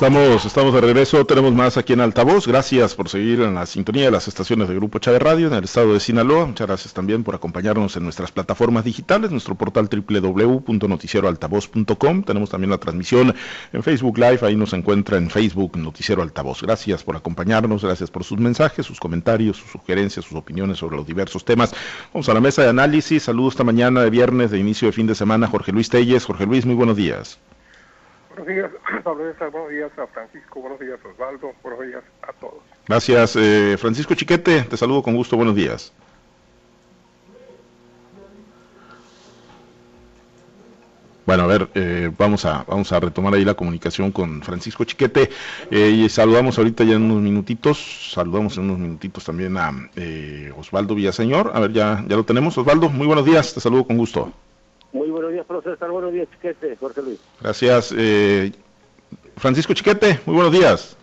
Estamos, estamos de regreso, tenemos más aquí en Altavoz. Gracias por seguir en la sintonía de las estaciones de Grupo Chávez Radio en el estado de Sinaloa. Muchas gracias también por acompañarnos en nuestras plataformas digitales, nuestro portal www.noticieroaltavoz.com. Tenemos también la transmisión en Facebook Live, ahí nos encuentra en Facebook Noticiero Altavoz. Gracias por acompañarnos, gracias por sus mensajes, sus comentarios, sus sugerencias, sus opiniones sobre los diversos temas. Vamos a la mesa de análisis. Saludos esta mañana de viernes de inicio de fin de semana, Jorge Luis Telles. Jorge Luis, muy buenos días. Buenos días, Pablo Buenos días a Francisco. Buenos días, Osvaldo. Buenos días a todos. Gracias, eh, Francisco Chiquete. Te saludo con gusto. Buenos días. Bueno, a ver, eh, vamos a vamos a retomar ahí la comunicación con Francisco Chiquete eh, y saludamos ahorita ya en unos minutitos, saludamos en unos minutitos también a Osvaldo Villaseñor. A ver, ya ya lo tenemos. Osvaldo, muy buenos días, te saludo con gusto. Días, profesor. Buenos días, Chiquete, Jorge Luis. Gracias. Eh, Francisco Chiquete, muy buenos días.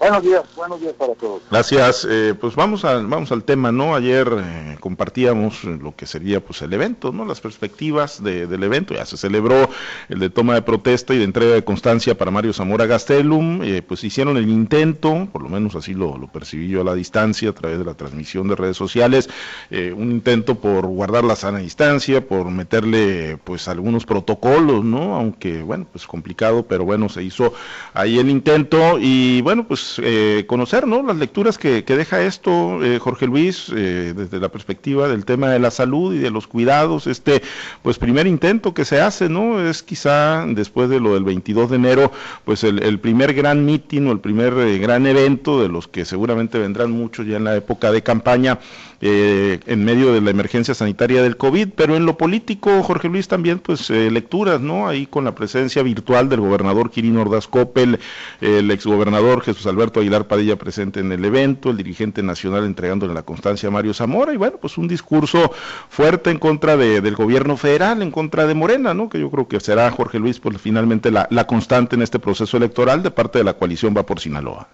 Buenos días, buenos días para todos. Gracias. Eh, pues vamos al, vamos al tema, ¿no? Ayer eh, compartíamos lo que sería pues el evento, ¿no? Las perspectivas del evento. Ya se celebró el de toma de protesta y de entrega de constancia para Mario Zamora Gastelum. Eh, pues hicieron el intento, por lo menos así lo, lo, percibí yo a la distancia, a través de la transmisión de redes sociales, un intento por guardar la sana distancia, por meterle pues algunos protocolos, ¿no? Aunque, bueno, pues complicado, pero bueno, se hizo ahí el intento y bueno, pues eh, conocer ¿no? las lecturas que, deja esto, eh, Jorge Luis, eh, desde la perspectiva del tema de la salud y de los cuidados. Este pues primer intento que se hace, ¿no? Es quizá después de lo del 22 de enero, pues el, primer gran mitin o el primer gran evento de los que seguramente vendrán muchos ya en la época de campaña eh, en medio de la emergencia sanitaria del COVID, pero en lo político, Jorge Luis, también pues eh, lecturas, ¿no? Ahí con la presencia virtual del gobernador Quirino Ordaz Coppel, el exgobernador Jesús Alberto Aguilar Padilla presente en el evento, el dirigente nacional entregándole la constancia a Mario Zamora, y bueno, pues un discurso fuerte en contra de, del gobierno federal, en contra de Morena, ¿no? Que yo creo que será, Jorge Luis, pues finalmente la, la constante en este proceso electoral de parte de la coalición va por Sinaloa.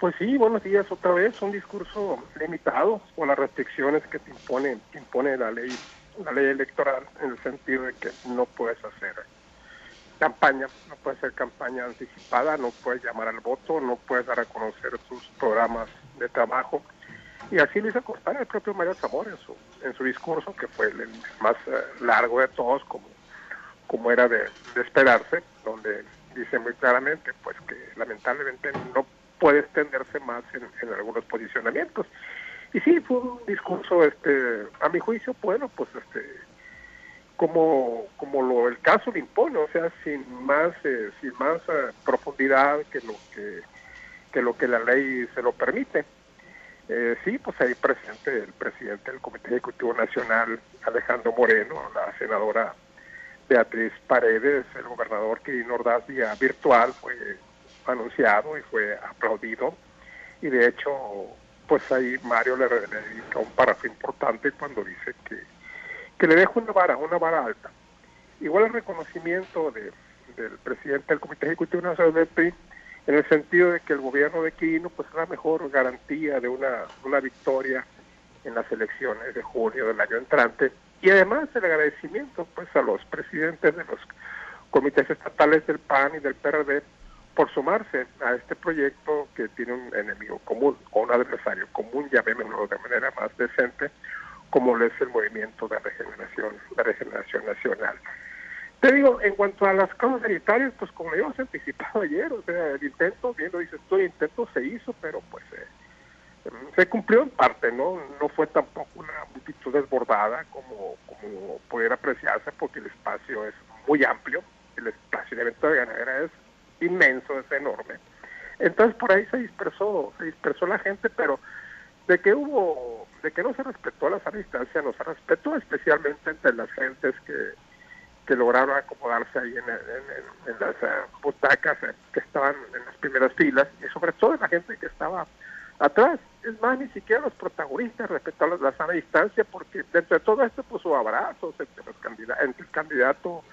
Pues sí, buenos días otra vez. Un discurso limitado con las restricciones que te impone, impone la ley, la ley electoral, en el sentido de que no puedes hacer campaña, no puedes hacer campaña anticipada, no puedes llamar al voto, no puedes dar a conocer tus programas de trabajo. Y así lo hizo constar el propio Mario Zamora en su, en su discurso, que fue el más eh, largo de todos, como, como era de, de esperarse, donde dice muy claramente pues que lamentablemente no puede extenderse más en, algunos posicionamientos. Y sí, fue un discurso, este, a mi juicio, bueno, pues este, como, como lo el caso le impone, o sea, sin más, eh, sin más eh, profundidad que lo que, que lo que la ley se lo permite. Eh, sí, pues ahí presente el presidente del Comité Ejecutivo Nacional, Alejandro Moreno, la senadora Beatriz Paredes, el gobernador Quirino Ordaz, vía virtual, fue anunciado y fue aplaudido. Y de hecho, pues ahí Mario le, dedica un párrafo importante cuando dice que, que le deja una vara, una vara alta. Igual el reconocimiento de, del presidente del Comité Ejecutivo Nacional del PRI en el sentido de que el gobierno de Quirino pues es la mejor garantía de una, una victoria en las elecciones de junio del año entrante y además el agradecimiento pues a los presidentes de los comités estatales del PAN y del PRD por sumarse a este proyecto que tiene un enemigo común o un adversario común, llamémoslo de manera más decente, como lo es el movimiento de regeneración, de regeneración nacional. Te digo, en cuanto a las causas sanitarias, pues como lo se anticipado ayer, o sea, el intento, bien lo dices tú, el intento se hizo, pero pues eh, se cumplió en parte, ¿no? No fue tampoco una multitud desbordada como, como pudiera apreciarse, porque el espacio es muy amplio, el espacio de evento de ganadera es inmenso, es enorme. Entonces por ahí se dispersó, se dispersó la gente, pero de que hubo, de que no se respetó la sana distancia, no se respetó especialmente entre las gentes que, que lograron acomodarse ahí en, en, las eh, butacas eh, que estaban en las primeras filas y sobre todo la gente que estaba atrás. Es más, ni siquiera los protagonistas respetaron la sana distancia porque dentro de todo esto puso abrazos entre, los candidatos, entre el candidato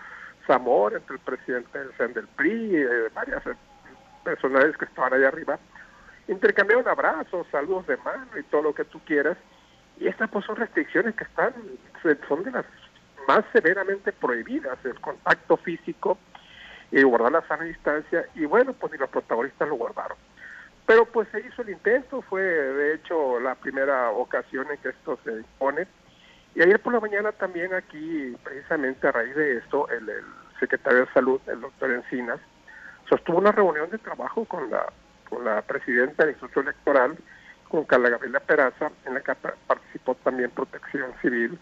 amor entre el presidente del del PRI, eh, varias eh, personajes que estaban allá arriba, intercambiaron abrazos, saludos de mano y todo lo que tú quieras. Y estas pues son restricciones que están, son de las más severamente prohibidas, el contacto físico y guardar la sana distancia, y bueno, pues ni los protagonistas lo guardaron. Pero pues se hizo el intento, fue de hecho la primera ocasión en que esto se impone. Y ayer por la mañana también aquí, precisamente a raíz de esto, el, secretario de Salud, el doctor Encinas, sostuvo una reunión de trabajo con la, con la presidenta del Instituto Electoral, con Carla Gabriela Peraza, en la que participó también Protección Civil,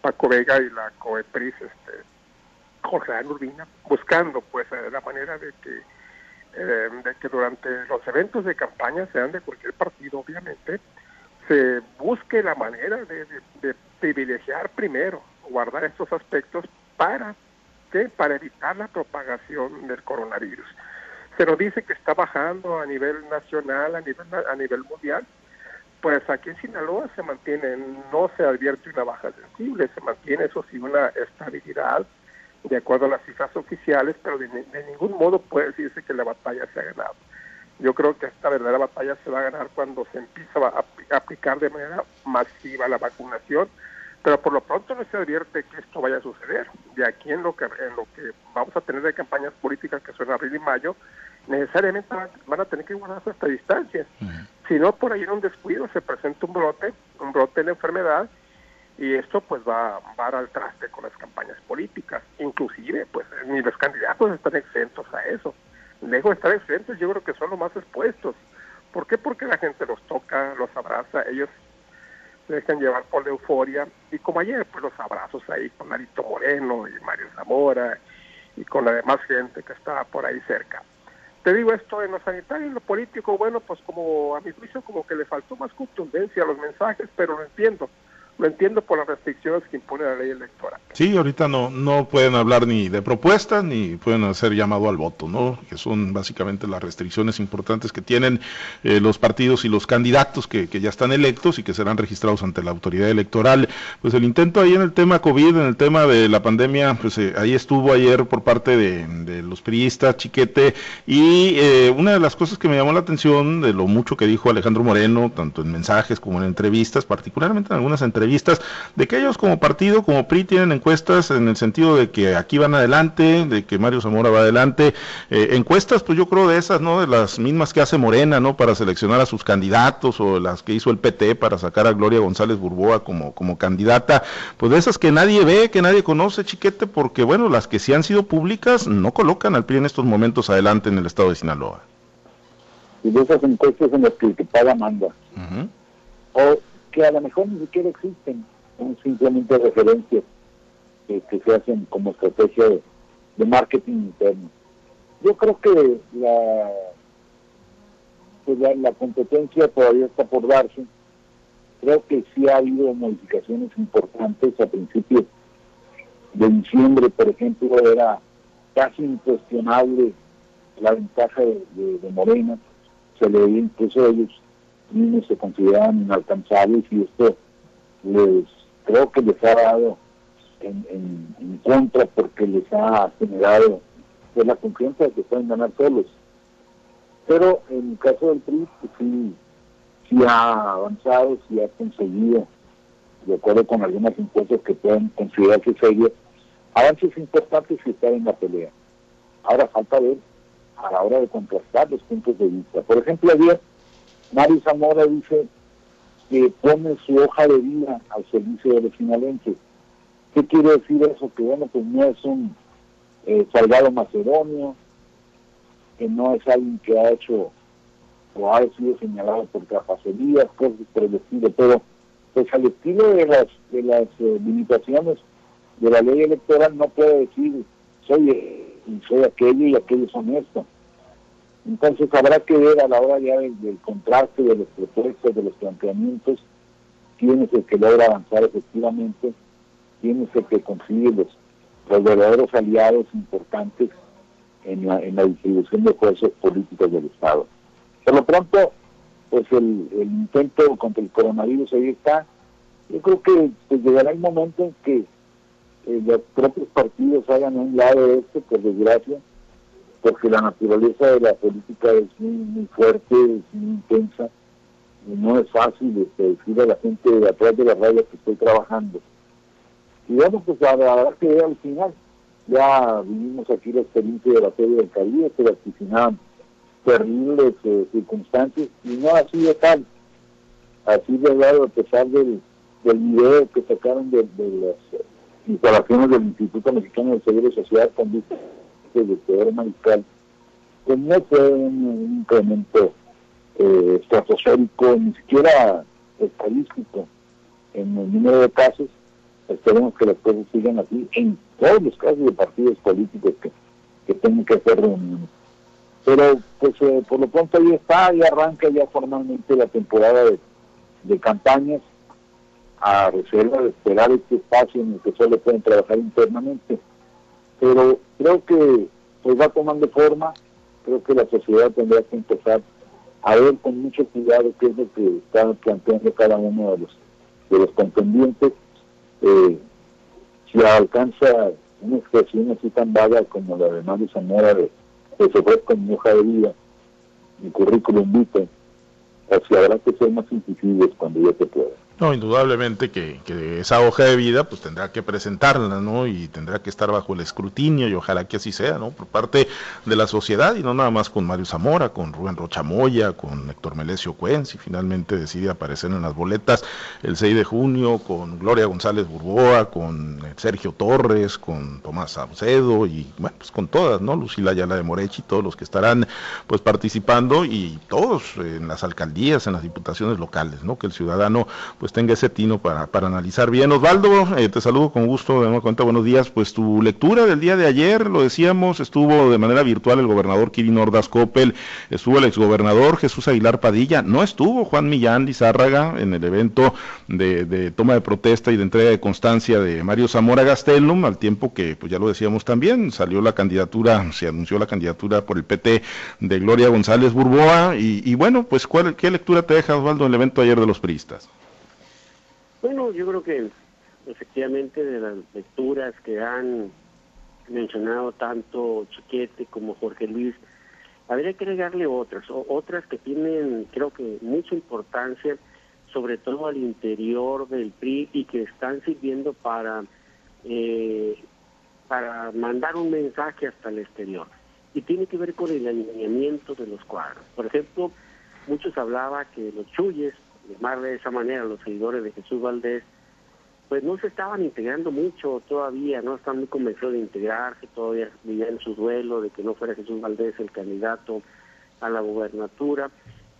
Paco Vega y la COEPRIS, este, Jorge Urbina, buscando pues la manera de que eh, de que durante los eventos de campaña, sean de cualquier partido, obviamente, se busque la manera de, privilegiar primero, guardar estos aspectos para ¿qué? para evitar la propagación del coronavirus. Se nos dice que está bajando a nivel nacional, a nivel, a nivel mundial, pues aquí en Sinaloa se mantiene, no se advierte una baja sensible, se mantiene eso sí una estabilidad de acuerdo a las cifras oficiales, pero de, ningún modo puede decirse que la batalla se ha ganado. Yo creo que esta verdadera batalla se va a ganar cuando se empieza a, aplicar de manera masiva la vacunación, pero por lo pronto no se advierte que esto vaya a suceder. De aquí en lo que, en lo que vamos a tener de campañas políticas que son abril y mayo, necesariamente van a tener que guardarse esta distancia. Si no, por ahí en un descuido se presenta un brote, un brote de la enfermedad, y esto pues va, va al traste con las campañas políticas. Inclusive, pues ni los candidatos están exentos a eso. Lejos de estar exentos, yo creo que son los más expuestos. ¿Por qué? Porque la gente los toca, los abraza, ellos se dejan llevar por la euforia. Y como ayer, pues los abrazos ahí con Marito Moreno y Mario Zamora y con la demás gente que estaba por ahí cerca. Te digo esto en lo sanitario y lo político, bueno, pues como a mi juicio como que le faltó más contundencia a los mensajes, pero lo entiendo lo entiendo por las restricciones que impone la ley electoral. Sí, ahorita no, no pueden hablar ni de propuestas ni pueden hacer llamado al voto, ¿no? Que son básicamente las restricciones importantes que tienen eh, los partidos y los candidatos que, que, ya están electos y que serán registrados ante la autoridad electoral. Pues el intento ahí en el tema COVID, en el tema de la pandemia, pues eh, ahí estuvo ayer por parte de, de los priistas, Chiquete, y eh, una de las cosas que me llamó la atención de lo mucho que dijo Alejandro Moreno, tanto en mensajes como en entrevistas, particularmente en algunas entrevistas, vistas de que ellos como partido, como PRI, tienen encuestas en el sentido de que aquí van adelante, de que Mario Zamora va adelante. Eh, encuestas, pues yo creo de esas, ¿no? De las mismas que hace Morena, ¿no? Para seleccionar a sus candidatos o las que hizo el PT para sacar a Gloria González Burboa como, como candidata. Pues de esas que nadie ve, que nadie conoce, chiquete, porque bueno, las que sí han sido públicas no colocan al PRI en estos momentos adelante en el estado de Sinaloa. Y de esas encuestas en las que el que paga manda. O que a lo mejor ni siquiera existen, son simplemente referencias que, se hacen como estrategia de, marketing interno. Yo creo que pues la, la, competencia todavía está por darse. Creo que sí ha habido modificaciones importantes. A principios de diciembre, por ejemplo, era casi incuestionable la ventaja de, Morena. Se le incluso a ellos niños se consideraban inalcanzables y esto les creo que les ha dado en, en, contra porque les ha generado pues, la confianza de que pueden ganar solos. Pero en el caso del PRI, pues, sí, sí ha avanzado, sí ha conseguido, de acuerdo con algunas encuestas que pueden considerarse serias, avances importantes y estar en la pelea. Ahora falta ver a la hora de contrastar los puntos de vista. Por ejemplo, ayer Mario Zamora dice que pone su hoja de vida al servicio de los finales. ¿Qué quiere decir eso? Que bueno, pues no es un eh, salgado macedonio, que no es alguien que ha hecho o ha sido señalado por capacidades, cosas por el estilo, pero pues al estilo de las de las eh, limitaciones de la ley electoral no puede decir soy, eh, soy aquello y aquello son esto entonces habrá que ver a la hora ya del, contraste de los propuestas, de los planteamientos, quién es el que logra avanzar efectivamente, quién es el que consigue los, verdaderos aliados importantes en la, distribución de fuerzas políticas del Estado. Por lo pronto, pues el, intento contra el coronavirus ahí está. Yo creo que pues, llegará el momento en que eh, los propios partidos hagan un lado de esto, por desgracia, porque la naturaleza de la política es muy, fuerte, es muy intensa, y no es fácil este, a la gente de atrás de la raya que estoy trabajando. Y bueno, pues habrá que ver al final, Ya vivimos aquí la experiencia de la Feria del Caribe, se vaticinaban terribles circunstancias y no ha sido tal. Así de lado, a pesar del, del video que sacaron de, las instalaciones del Instituto Mexicano del Seguro Social con del Poder Mariscal, pues no fue un, incremento eh, estratosférico, ni siquiera estadístico en el número de casos. Esperemos que las cosas sigan así en todos los casos de partidos políticos que, que tengan que hacer reuniones. Pero pues eh, por lo pronto ahí está, y arranca ya formalmente la temporada de, de campañas a reserva de esperar este espacio en el que solo pueden trabajar internamente. Pero creo que pues va tomando forma, creo que la sociedad tendrá que empezar a ver con mucho cuidado qué es lo que está planteando cada uno de los de los contendientes. Eh, si alcanza una expresión así tan vaga como la de Mario Zamora de que se fue con mi hoja de vida, mi currículum vitae, o si habrá que ser más incisibles cuando ya se pueda. No, indudablemente que, esa hoja de vida pues tendrá que presentarla, ¿no? Y tendrá que estar bajo el escrutinio y ojalá que así sea, ¿no? Por parte de la sociedad y no nada más con Mario Zamora, con Rubén Rochamoya, con Héctor Melesio Cuenz y finalmente decide aparecer en las boletas el 6 de junio con Gloria González Burboa, con Sergio Torres, con Tomás Saucedo y bueno, pues con todas, ¿no? Lucila Ayala de Morechi, todos los que estarán pues participando y todos en las alcaldías, en las diputaciones locales, ¿no? Que el ciudadano pues pues tenga ese tino para, para analizar bien. Osvaldo, eh, te saludo con gusto, de cuenta, buenos días. Pues tu lectura del día de ayer, lo decíamos, estuvo de manera virtual el gobernador Kirin Ordaz Coppel, estuvo el exgobernador Jesús Aguilar Padilla, no estuvo Juan Millán Lizárraga en el evento de, toma de protesta y de entrega de constancia de Mario Zamora Gastelum, al tiempo que, pues ya lo decíamos también, salió la candidatura, se anunció la candidatura por el PT de Gloria González Burboa, y, y bueno, pues ¿cuál, ¿qué lectura te deja Osvaldo en el evento ayer de los priistas? Bueno, yo creo que efectivamente de las lecturas que han mencionado tanto Chiquete como Jorge Luis, habría que agregarle otras, otras que tienen creo que mucha importancia, sobre todo al interior del PRI y que están sirviendo para, eh, para mandar un mensaje hasta el exterior. Y tiene que ver con el alineamiento de los cuadros. Por ejemplo, muchos hablaban que los chuyes llamar de esa manera, los seguidores de Jesús Valdés, pues no se estaban integrando mucho todavía, no están muy convencidos de integrarse, todavía vivían su duelo de que no fuera Jesús Valdés el candidato a la gubernatura,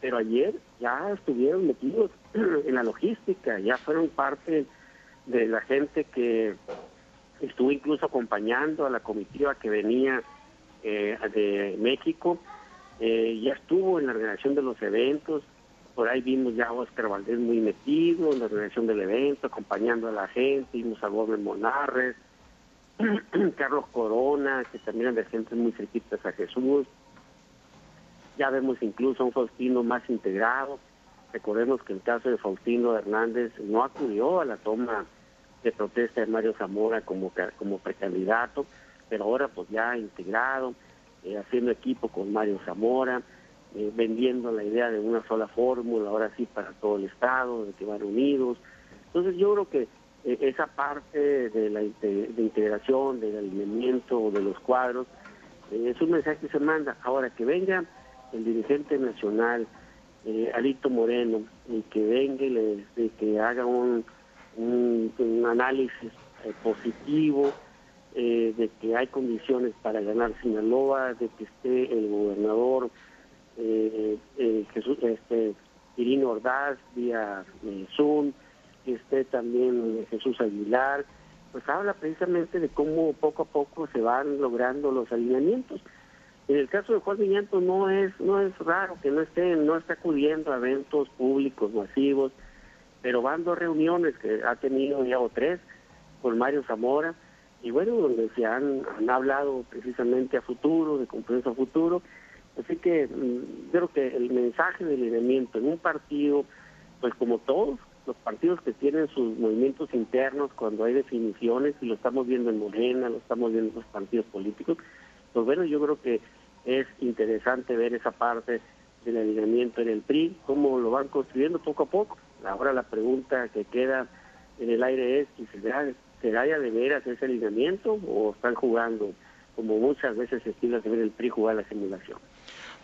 pero ayer ya estuvieron metidos en la logística, ya fueron parte de la gente que estuvo incluso acompañando a la comitiva que venía eh, de México, eh, ya estuvo en la organización de los eventos, por ahí vimos ya a Oscar Valdés muy metido en la organización del evento, acompañando a la gente, vimos a Gómez Monarres, Carlos Corona, que también de gente muy cerquitas a Jesús. Ya vemos incluso a un Faustino más integrado. Recordemos que el caso de Faustino Hernández no acudió a la toma de protesta de Mario Zamora como, como precandidato, pero ahora pues ya integrado, eh, haciendo equipo con Mario Zamora eh, vendiendo la idea de una sola fórmula, ahora sí para todo el Estado, de que van unidos. Entonces yo creo que eh, esa parte de la integración, del alineamiento de los cuadros, eh, es un mensaje que se manda. Ahora que venga el dirigente nacional, Alito Moreno, y que venga y que haga un, un análisis positivo, de que hay condiciones para ganar Sinaloa, de que esté el gobernador eh, eh, Jesús, este, Irino Ordaz vía eh, Zoom, esté también Jesús Aguilar, pues habla precisamente de cómo poco a poco se van logrando los alineamientos. En el caso de Juan Villanto no es no es raro que no esté no está acudiendo a eventos públicos masivos, pero van dos reuniones que ha tenido ya o tres con Mario Zamora y bueno donde se han, han hablado precisamente a futuro de compromiso a futuro Así que mm, creo que el mensaje del lineamiento en un partido, pues como todos los partidos que tienen sus movimientos internos cuando hay definiciones, y lo estamos viendo en Morena, lo estamos viendo en los partidos políticos, pues bueno, yo creo que es interesante ver esa parte del alineamiento en el PRI, cómo lo van construyendo poco a poco. Ahora la pregunta que queda en el aire es si se ¿será ya de veras ese alineamiento o están jugando como muchas veces se estila ver el PRI jugar la simulación?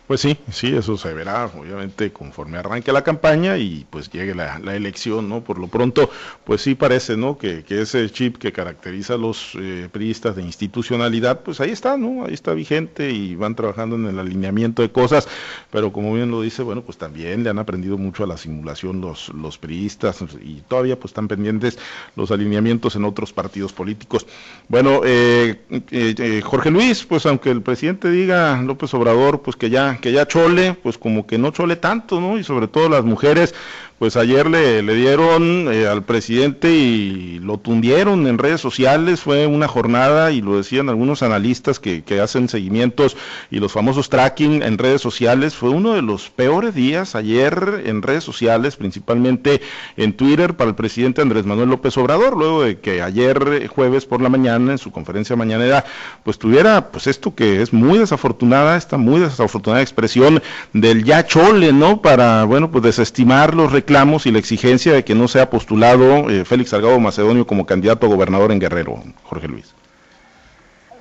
Pues sí, sí, eso se verá, obviamente, conforme arranque la campaña y pues llegue la, elección, ¿no? Por lo pronto, pues sí parece, ¿no? Que, que ese chip que caracteriza a los eh, priistas de institucionalidad, pues ahí está, ¿no? Ahí está vigente y van trabajando en el alineamiento de cosas, pero como bien lo dice, bueno, pues también le han aprendido mucho a la simulación los, los priistas y todavía pues están pendientes los alineamientos en otros partidos políticos. Bueno, eh, eh, Jorge Luis, pues aunque el presidente diga, López Obrador, pues que ya que ya chole, pues como que no chole tanto, ¿no? Y sobre todo las mujeres, pues ayer le, dieron eh, al presidente y lo tundieron en redes sociales, fue una jornada y lo decían algunos analistas que, que hacen seguimientos y los famosos tracking en redes sociales, fue uno de los peores días ayer en redes sociales, principalmente en Twitter para el presidente Andrés Manuel López Obrador, luego de que ayer eh, jueves por la mañana en su conferencia mañanera pues tuviera pues esto que es muy desafortunada, esta muy desafortunada expresión del ya chole, ¿no? Para, bueno, pues desestimar los reclamos y la exigencia de que no sea postulado eh, Félix Salgado Macedonio como candidato a gobernador en Guerrero, Jorge Luis?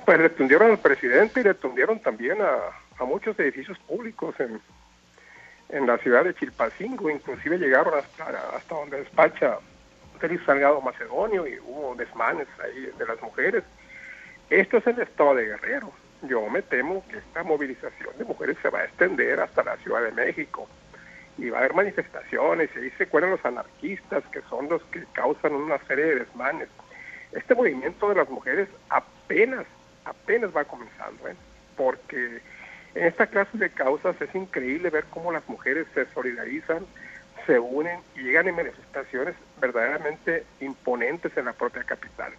Pues le tundieron al presidente y le tundieron también a, muchos edificios públicos en, en la ciudad de Chilpacingo, inclusive llegaron hasta, hasta donde despacha Félix Salgado Macedonio y hubo desmanes ahí de las mujeres. Esto es el estado de Guerrero. Yo me temo que esta movilización de mujeres se va a extender hasta la Ciudad de México y va a haber manifestaciones y ahí se cuelan los anarquistas que son los que causan una serie de desmanes. Este movimiento de las mujeres apenas, apenas va comenzando, ¿eh? porque en esta clase de causas es increíble ver cómo las mujeres se solidarizan, se unen y llegan en manifestaciones verdaderamente imponentes en la propia capital.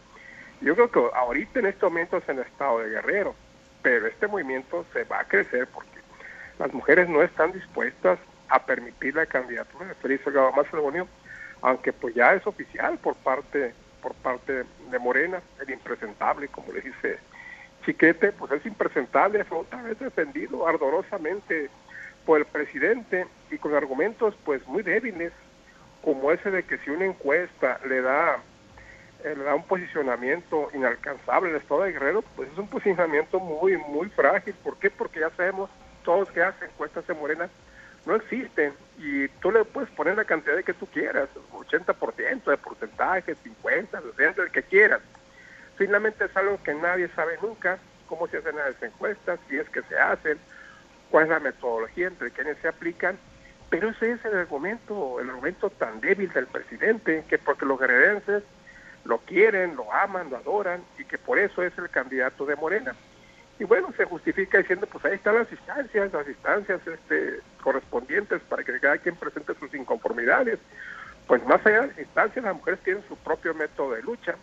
Yo creo que ahorita en este momento es en el estado de Guerrero, pero este movimiento se va a crecer porque las mujeres no están dispuestas a permitir la candidatura de Félix Salgado Macedonio, aunque pues ya es oficial por parte por parte de Morena, el impresentable, como le dice Chiquete, pues es impresentable, fue otra vez defendido ardorosamente por el presidente y con argumentos pues muy débiles, como ese de que si una encuesta le da eh, le da un posicionamiento inalcanzable al Estado de Guerrero, pues es un posicionamiento muy, muy frágil. ¿Por qué? Porque ya sabemos todos que hacen encuestas de Morena no existen. Y tú le puedes poner la cantidad de que tú quieras, 80% de porcentaje, 50, 60, el que quieras. Finalmente es algo que nadie sabe nunca, cómo se hacen las encuestas, si es que se hacen, cuál es la metodología entre quienes se aplican, pero ese es el argumento, el argumento tan débil del presidente, que porque los guerrerenses lo quieren, lo aman, lo adoran y que por eso es el candidato de Morena. Y bueno, se justifica diciendo, pues ahí están las instancias, las instancias este, correspondientes para que cada quien presente sus inconformidades. Pues más allá de las instancias, las mujeres tienen su propio método de lucha,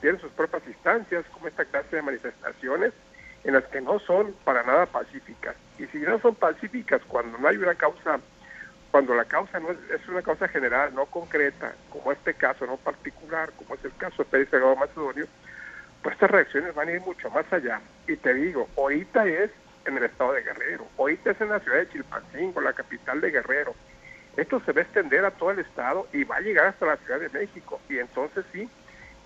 tienen sus propias instancias, como esta clase de manifestaciones, en las que no son para nada pacíficas. Y si no son pacíficas cuando no hay una causa, cuando la causa no es, es una causa general, no concreta, como este caso, no particular, como es el caso de Pérez Macedonio, pues estas reacciones van a ir mucho más allá. Y te digo, ahorita es en el estado de Guerrero, ahorita es en la ciudad de Chilpancingo, la capital de Guerrero. Esto se va a extender a todo el estado y va a llegar hasta la Ciudad de México. Y entonces sí,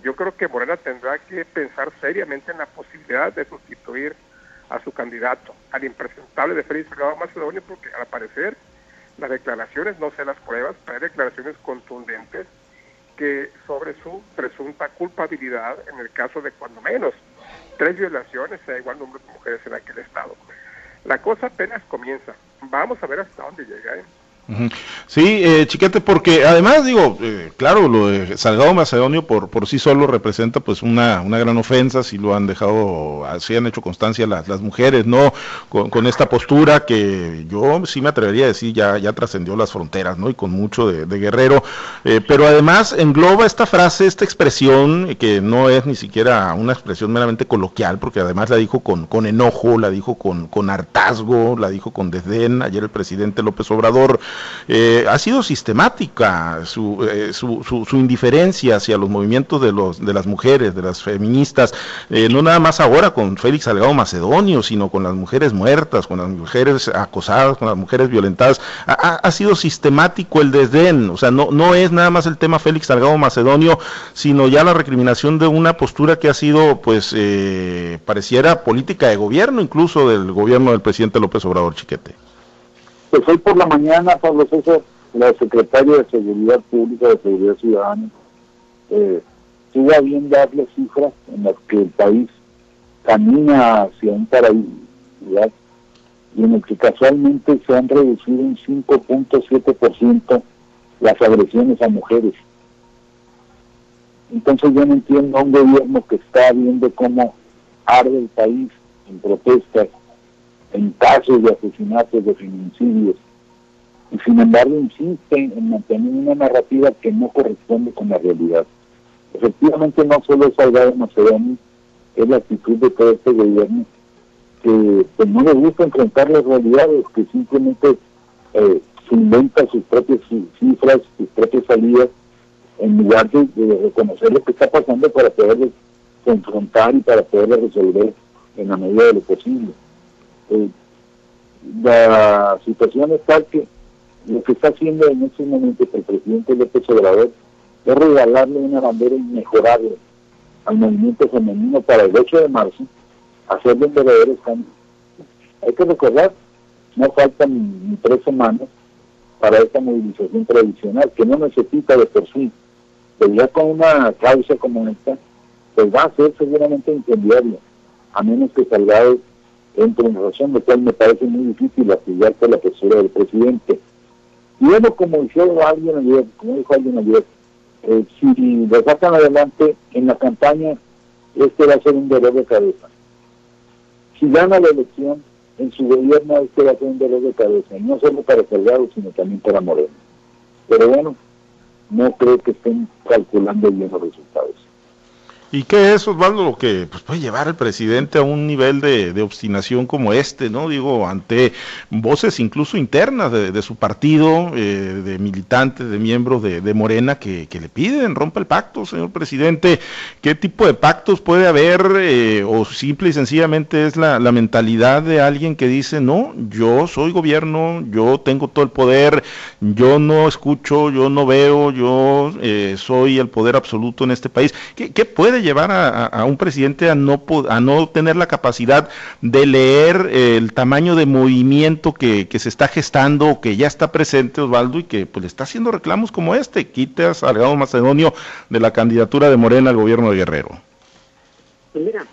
yo creo que Morena tendrá que pensar seriamente en la posibilidad de sustituir a su candidato, al impresentable de Félix Salgado Macedonio, porque al parecer las declaraciones, no sé las pruebas, pero hay declaraciones contundentes que sobre su presunta culpabilidad en el caso de cuando menos tres violaciones a igual número de mujeres en aquel estado. La cosa apenas comienza. Vamos a ver hasta dónde llega. ¿eh? Sí, eh, chiquete, porque además digo, eh, claro, lo de Salgado Macedonio por, por sí solo representa pues una, una gran ofensa, si lo han dejado, así han hecho constancia las, las mujeres, ¿no? Con, esta postura que yo sí me atrevería a decir ya, ya trascendió las fronteras, ¿no? Y con mucho de, guerrero, eh, pero además engloba esta frase, esta expresión, que no es ni siquiera una expresión meramente coloquial, porque además la dijo con, con enojo, la dijo con, con hartazgo, la dijo con desdén, ayer el presidente López Obrador, eh, ha sido sistemática su, eh, su, su, indiferencia hacia los movimientos de, los, de las mujeres, de las feministas, eh, no nada más ahora con Félix Salgado Macedonio, sino con las mujeres muertas, con las mujeres acosadas, con las mujeres violentadas. Ha, ha sido sistemático el desdén, o sea, no, no es nada más el tema Félix Salgado Macedonio, sino ya la recriminación de una postura que ha sido, pues, pareciera política de gobierno, incluso del gobierno del presidente López Obrador Chiquete. Pues hoy por la mañana, Pablo César, la secretaria de Seguridad Pública, de Seguridad Ciudadana, eh, tuvo dar las cifras en las que el país camina hacia un paraíso y en el que casualmente se han reducido un 5.7% las agresiones a mujeres. Entonces yo no entiendo a un gobierno que está viendo cómo arde el país en protestas, en casos de asesinatos, de feminicidios, y sin embargo insisten en mantener una narrativa que no corresponde con la realidad. Efectivamente no solo es Salgado Macedonio, es la actitud de todo este gobierno que pues, no le gusta enfrentar las realidades, que simplemente eh, se inventa sus propias cifras, sus propias salidas, en lugar de, reconocer lo que está pasando para poder confrontar y para poder resolver en la medida de lo posible. Eh, la situación es tal que lo que está haciendo en estos momentos el presidente López Obrador es regalarle una bandera inmejorable al movimiento femenino para el 8 de marzo, hacerle un verdadero cambio. Hay que recordar, no faltan ni tres semanas para esta movilización tradicional, que no necesita de por sí, pero ya con una causa como esta, pues va a ser seguramente incendiaria, a menos que Salgado entre en razón, lo cual me parece muy difícil apoyar por la postura del presidente. Y bueno, como dijo alguien ayer, como dijo alguien ayer, eh, si lo sacan adelante en la campaña, este va a ser un dolor de cabeza. Si gana la elección, en su gobierno este va a ser un dolor de cabeza, y no solo para Salgado, sino también para Moreno. Pero bueno, no creo que estén calculando bien los resultados. ¿Y qué es, Osvaldo, lo que pues, puede llevar al presidente a un nivel de, obstinación como este, ¿no? Digo, ante voces incluso internas de, su partido, eh, de militantes, de miembros de, Morena que, le piden, rompa el pacto, señor presidente. ¿Qué tipo de pactos puede haber? Eh, o simple y sencillamente es la, mentalidad de alguien que dice, no, yo soy gobierno, yo tengo todo el poder, yo no escucho, yo no veo, yo eh, soy el poder absoluto en este país. ¿Qué, qué puede llevar a, un presidente a no, a no tener la capacidad de leer el tamaño de movimiento que, se está gestando que ya está presente, Osvaldo, y que pues le está haciendo reclamos como este, quita a Salgado Macedonio de la candidatura de Morena al gobierno de Guerrero? Pues mira,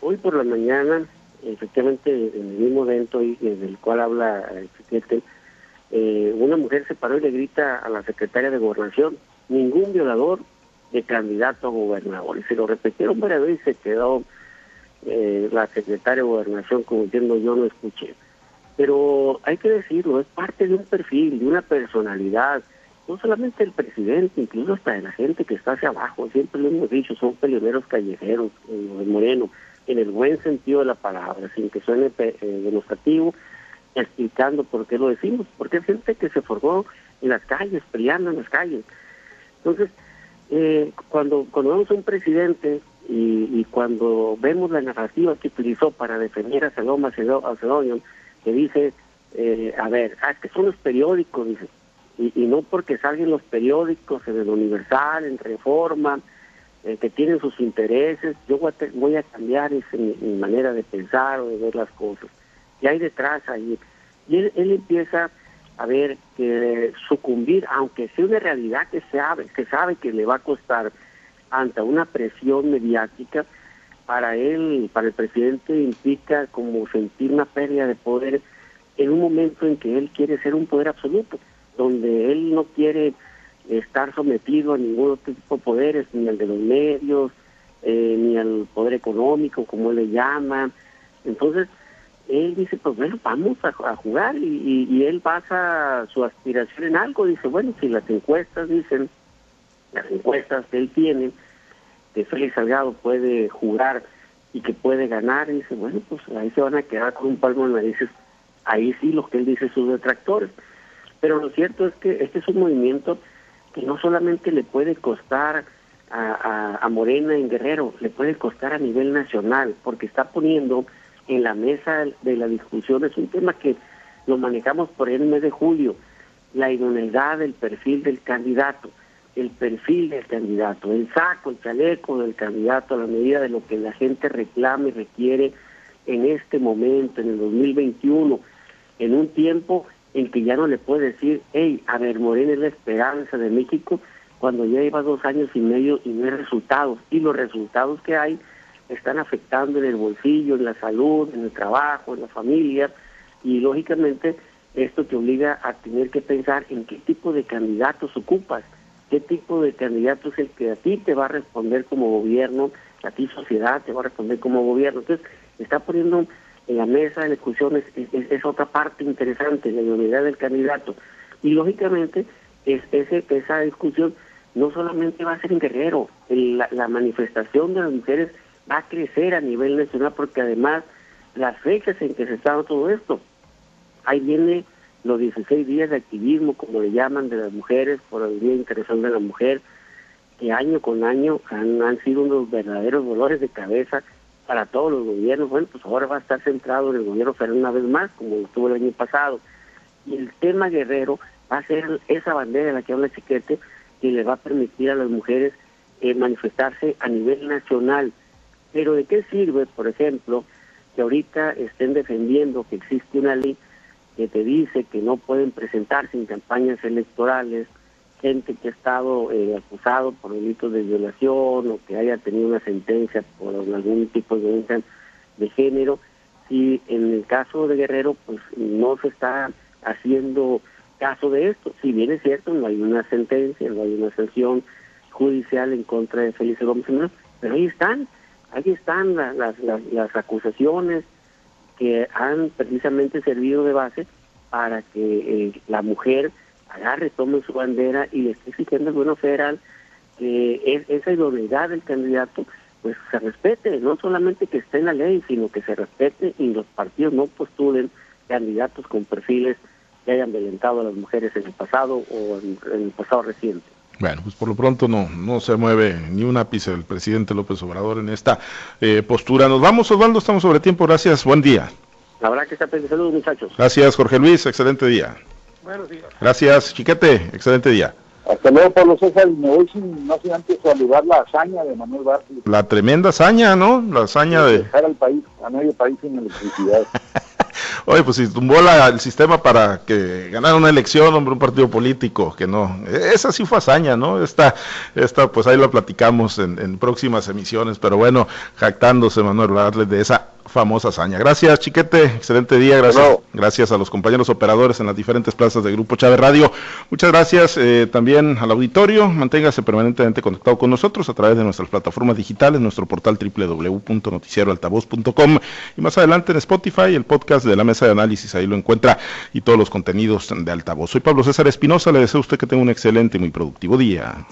hoy por la mañana, efectivamente, en el mismo evento del cual habla el presidente, eh, una mujer se paró y le grita a la secretaria de Gobernación, ningún violador de candidato a gobernador. Y se lo repitieron varias veces y se quedó eh, la secretaria de gobernación como diciendo yo no escuché. Pero hay que decirlo, es parte de un perfil, de una personalidad, no solamente el presidente, incluso hasta de la gente que está hacia abajo, siempre lo hemos dicho, son peleoneros callejeros, de Moreno, en el buen sentido de la palabra, sin que suene eh, demostrativo, explicando por qué lo decimos, porque hay gente que se formó en las calles, peleando en las calles. Entonces, eh, cuando, cuando vemos a un presidente y, cuando vemos la narrativa que utilizó para defender a Salón Macedonio, que dice, eh, a ver, ah, que son los periódicos, dice, y, no porque salgan los periódicos en el Universal, en Reforma, eh, que tienen sus intereses, yo voy a, cambiar ese, mi, manera de pensar o de ver las cosas. Y hay detrás ahí. Y él, él empieza a ver que sucumbir, aunque sea una realidad que sabe, que sabe que le va a costar ante una presión mediática, para él, para el presidente implica como sentir una pérdida de poder en un momento en que él quiere ser un poder absoluto, donde él no quiere estar sometido a ningún otro tipo de poderes, ni al de los medios, eh, ni al poder económico, como él le llama. Entonces, él dice, pues bueno, vamos a, jugar y, él basa su aspiración en algo. Dice, bueno, si las encuestas dicen, las encuestas que él tiene, que Félix Salgado puede jugar y que puede ganar, dice, bueno, pues ahí se van a quedar con un palmo en narices. Ahí sí, lo que él dice sus detractores. Pero lo cierto es que este es un movimiento que no solamente le puede costar a, a, Morena en Guerrero, le puede costar a nivel nacional, porque está poniendo en la mesa de la discusión, es un tema que lo manejamos por el mes de julio, la idoneidad del perfil del candidato, el perfil del candidato, el saco, el chaleco del candidato a la medida de lo que la gente reclama y requiere en este momento, en el 2021, en un tiempo en que ya no le puede decir, hey, a ver, Morena es la esperanza de México, cuando ya lleva dos años y medio y no hay resultados. Y los resultados que hay están afectando en el bolsillo, en la salud, en el trabajo, en la familia, y lógicamente esto te obliga a tener que pensar en qué tipo de candidatos ocupas, qué tipo de candidato es el que a ti te va a responder como gobierno, a ti sociedad te va a responder como gobierno. Entonces, está poniendo en la mesa de discusiones es, otra parte interesante, la unidad del candidato. Y lógicamente, es, ese, esa discusión no solamente va a ser en Guerrero, la manifestación de las mujeres va a crecer a nivel nacional porque además las fechas en que se está todo esto, ahí viene los 16 días de activismo, como le llaman, de las mujeres, por el Día Internacional de la Mujer, que año con año han, han sido unos verdaderos dolores de cabeza para todos los gobiernos. Bueno, pues ahora va a estar centrado en el gobierno federal una vez más, como estuvo el año pasado. Y el tema guerrero va a ser esa bandera de la que habla Chiquete, que le va a permitir a las mujeres eh, manifestarse a nivel nacional. Pero ¿de qué sirve, por ejemplo, que ahorita estén defendiendo que existe una ley que te dice que no pueden presentarse en campañas electorales gente que ha estado eh, acusado por delitos de violación o que haya tenido una sentencia por algún tipo de violencia de género, si en el caso de Guerrero pues no se está haciendo caso de esto, si bien es cierto, no hay una sentencia, no hay una sanción judicial en contra de Felice Gómez pero ahí están, ahí están las, las, las acusaciones que han precisamente servido de base para que eh, la mujer agarre, tome su bandera y le esté exigiendo al federal que esa idoneidad del candidato pues se respete, no solamente que esté en la ley, sino que se respete y los partidos no postulen candidatos con perfiles que hayan violentado a las mujeres en el pasado o en, el pasado reciente. Bueno, pues por lo pronto no, no se mueve ni un ápice el presidente López Obrador en esta eh, postura. Nos vamos, Osvaldo, estamos sobre tiempo. Gracias, buen día. La verdad que está Saludos, muchachos. Gracias, Jorge Luis. Excelente día. Buenos días. Gracias, Chiquete. Excelente día. Hasta luego, Pablo César. Me voy sin, no sin antes saludar la hazaña de Manuel Bartlett. La tremenda hazaña, ¿no? La hazaña de... Dejar al país, a medio país sin electricidad. Oye, pues si tumbó la, el sistema para que ganara una elección, hombre, un partido político, que no. Esa sí fue hazaña, ¿no? Esta, esta pues ahí lo platicamos en, en próximas emisiones, pero bueno, jactándose Manuel Bartlett de esa famosa hazaña. Gracias, Chiquete. Excelente día. Gracias, gracias a los compañeros operadores en las diferentes plazas de Grupo Chávez Radio. Muchas gracias eh, también al auditorio. Manténgase permanentemente conectado con nosotros a través de nuestras plataformas digitales, nuestro portal www.noticieroaltavoz.com y más adelante en Spotify, el podcast de la mesa de análisis. Ahí lo encuentra y todos los contenidos de Altavoz. Soy Pablo César Espinosa. Le deseo a usted que tenga un excelente y muy productivo día.